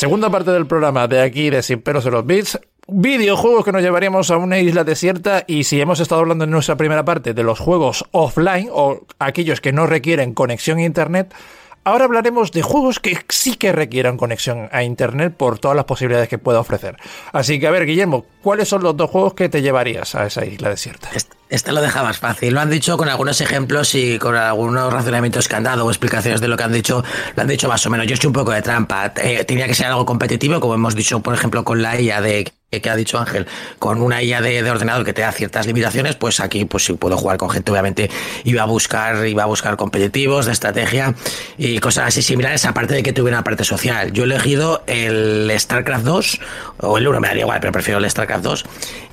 Segunda parte del programa de aquí de Sin Peros de los Beats. Videojuegos que nos llevaríamos a una isla desierta y si hemos estado hablando en nuestra primera parte de los juegos offline o aquellos que no requieren conexión a internet, Ahora hablaremos de juegos que sí que requieran conexión a Internet por todas las posibilidades que pueda ofrecer. Así que, a ver, Guillermo, ¿cuáles son los dos juegos que te llevarías a esa isla desierta? Lo deja más fácil. Lo han dicho con algunos ejemplos y con algunos razonamientos que han dado o explicaciones de lo que han dicho. Lo han dicho más o menos. Yo he hecho un poco de trampa. Eh, tenía que ser algo competitivo, como hemos dicho, por ejemplo, con la IA de que ha dicho Ángel, con una IA de, ordenador que te da ciertas limitaciones, pues aquí pues si puedo jugar con gente, obviamente iba a buscar, iba a buscar competitivos de estrategia y cosas así similares, aparte de que tuviera una parte social. Yo he elegido el StarCraft 2, o el 1 me daría igual, pero prefiero el StarCraft 2,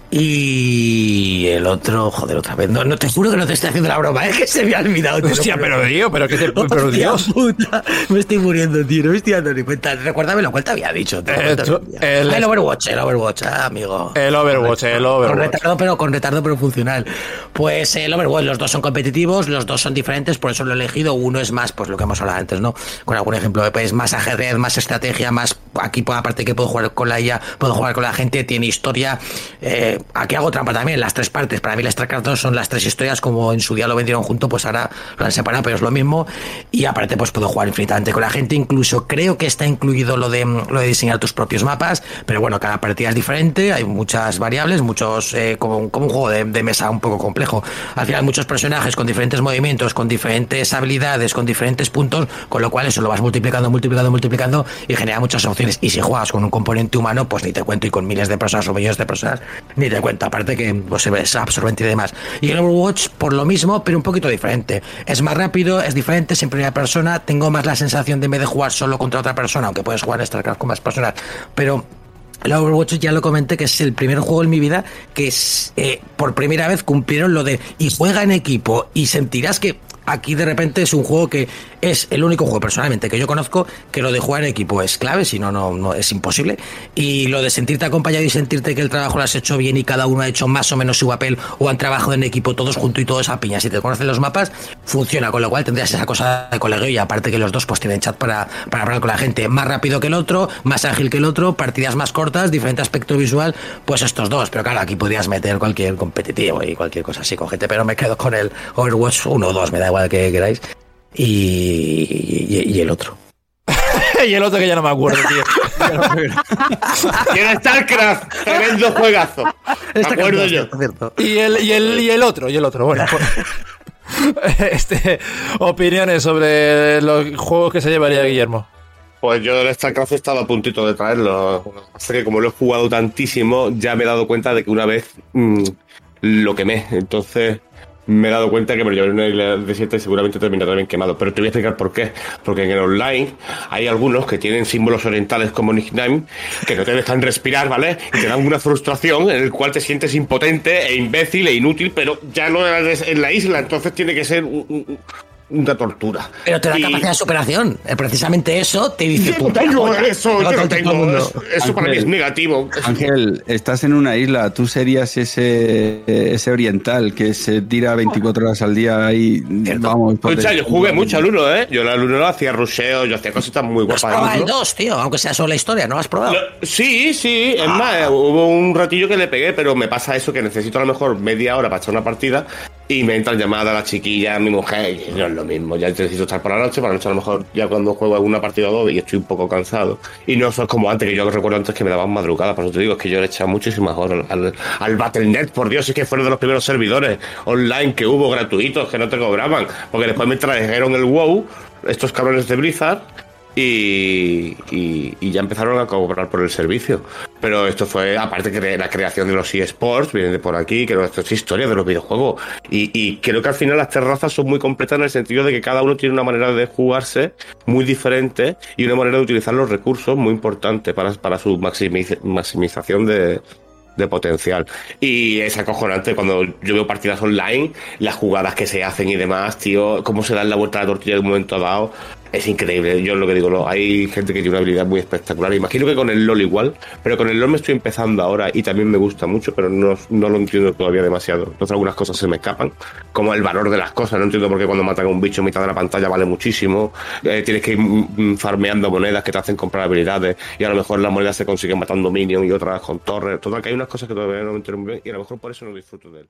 y el otro, joder, otra vez. No, no te juro que no te estoy haciendo la broma, es que se me ha olvidado. Hostia, pero tío, pero que te. Pero Dios. Puta, me estoy muriendo, tío, no me estoy dando ni cuenta. Recuérdame lo cual te había dicho. Eh, el, el, Overwatch, el Overwatch, ah, amigo. El Overwatch, el Overwatch. Con retardo, pero con retardo, pero funcional. Pues el Overwatch, los dos son competitivos, los dos son diferentes, por eso lo he elegido. Uno es más, pues lo que hemos hablado antes, ¿no? Con algún ejemplo, pues más ajedrez, más estrategia, más. Aquí, aparte que puedo jugar con la IA, puedo jugar con la gente, tiene historia. Eh, aquí hago trampa también, las tres partes. Para mí las tres cartas son las tres historias, como en su día lo vendieron junto, pues ahora lo han separado, pero es lo mismo. Y aparte, pues puedo jugar infinitamente con la gente. Incluso creo que está incluido lo de, lo de diseñar tus propios mapas, pero bueno, cada partida es diferente, hay muchas variables, muchos, eh, como, un juego de, mesa un poco complejo. Al final, muchos personajes con diferentes movimientos, con diferentes habilidades, con diferentes puntos, con lo cual eso lo vas multiplicando, multiplicando, multiplicando y genera muchas opciones. Y si juegas con un componente humano, pues ni te cuento, y con miles de personas o millones de personas, ni te cuento aparte que pues, es absorbente y demás. Y el Overwatch por lo mismo, pero un poquito diferente. Es más rápido, es diferente, es en primera persona, tengo más la sensación de en vez de jugar solo contra otra persona, aunque puedes jugar en StarCraft con más personas, pero el Overwatch ya lo comenté que es el primer juego en mi vida que es, eh, por primera vez cumplieron lo de y juega en equipo y sentirás que aquí de repente es un juego que es el único juego personalmente que yo conozco que lo de jugar en equipo es clave, si no, no, es imposible. Y lo de sentirte acompañado y sentirte que el trabajo lo has hecho bien y cada uno ha hecho más o menos su papel o han trabajado en equipo todos juntos y todos a piña. Si te conocen los mapas, funciona, con lo cual tendrías esa cosa de colegio y aparte que los dos pues tienen chat para, para hablar con la gente más rápido que el otro, más ágil que el otro, partidas más cortas, diferente aspecto visual, pues estos dos. Pero claro, aquí podrías meter cualquier competitivo y cualquier cosa así con gente, pero me quedo con el Overwatch 1 o 2, me da igual que queráis. Y, y, el otro. y el otro que ya no me acuerdo, tío. y el StarCraft, tremendo juegazo. Me acuerdo yo. Y el, y, el, y el otro, y el otro, bueno. Pues, este, opiniones sobre los juegos que se llevaría Guillermo. Pues yo del StarCraft he estado a puntito de traerlo. Así que como lo he jugado tantísimo, ya me he dado cuenta de que una vez mmm, lo quemé. Entonces, me he dado cuenta que me lo llevaré en una isla desierta y seguramente terminará bien quemado. Pero te voy a explicar por qué. Porque en el online hay algunos que tienen símbolos orientales como nickname que no te dejan respirar, ¿vale? Y te dan una frustración en el cual te sientes impotente e imbécil e inútil, pero ya no en la isla, entonces tiene que ser un, una tortura. Pero te da capacidad de superación. Eh, precisamente eso te dice. Yo tengo eso, yo no tengo. Eso, eso para mí es negativo. Ángel, estás en una isla. Tú serías ese, ese oriental que se tira 24 horas al día y vamos. Escucha, yo jugué mucho al uno, ¿eh? Yo al uno hacía ruseo, yo hacía cositas muy guapas. ¿No has probado el 2, tío? Aunque sea solo la historia, ¿no has probado? sí, sí. Es más, ah. hubo un ratillo que le pegué, pero me pasa eso que necesito a lo mejor media hora para echar una partida y me entran llamadas a la chiquilla, a mi mujer, y no es lo mismo, ya necesito estar por la noche, para la noche a lo mejor ya cuando juego alguna partida o dos y estoy un poco cansado. Y no es como antes, que yo recuerdo antes que me daban madrugada, por eso te digo, es que yo le echaba muchísimas horas al, al Battle.net, por Dios, es que fueron de los primeros servidores online que hubo gratuitos, que no te cobraban, porque después me trajeron el WoW, estos cabrones de Blizzard, y, y, ya empezaron a cobrar por el servicio. Pero esto fue, aparte que la creación de los eSports, viene de por aquí, que esto es historia de los videojuegos. Y, y, creo que al final las terrazas son muy completas en el sentido de que cada uno tiene una manera de jugarse muy diferente y una manera de utilizar los recursos muy importante para, para su maximización de, de potencial. Y es acojonante cuando yo veo partidas online, las jugadas que se hacen y demás, tío, cómo se dan la vuelta a la tortilla en un momento dado es increíble. Yo lo que digo, hay gente que tiene una habilidad muy espectacular. Imagino que con el LOL igual, pero con el LOL me estoy empezando ahora y también me gusta mucho, pero no, no lo entiendo todavía demasiado. Entonces algunas cosas se me escapan, como el valor de las cosas. No entiendo por qué cuando matan a un bicho en mitad de la pantalla vale muchísimo. Eh, tienes que ir farmeando monedas que te hacen comprar habilidades y a lo mejor las monedas se consiguen matando minions y otras con torres. Total, que hay unas cosas que todavía no me entiendo muy bien y a lo mejor por eso no disfruto de él.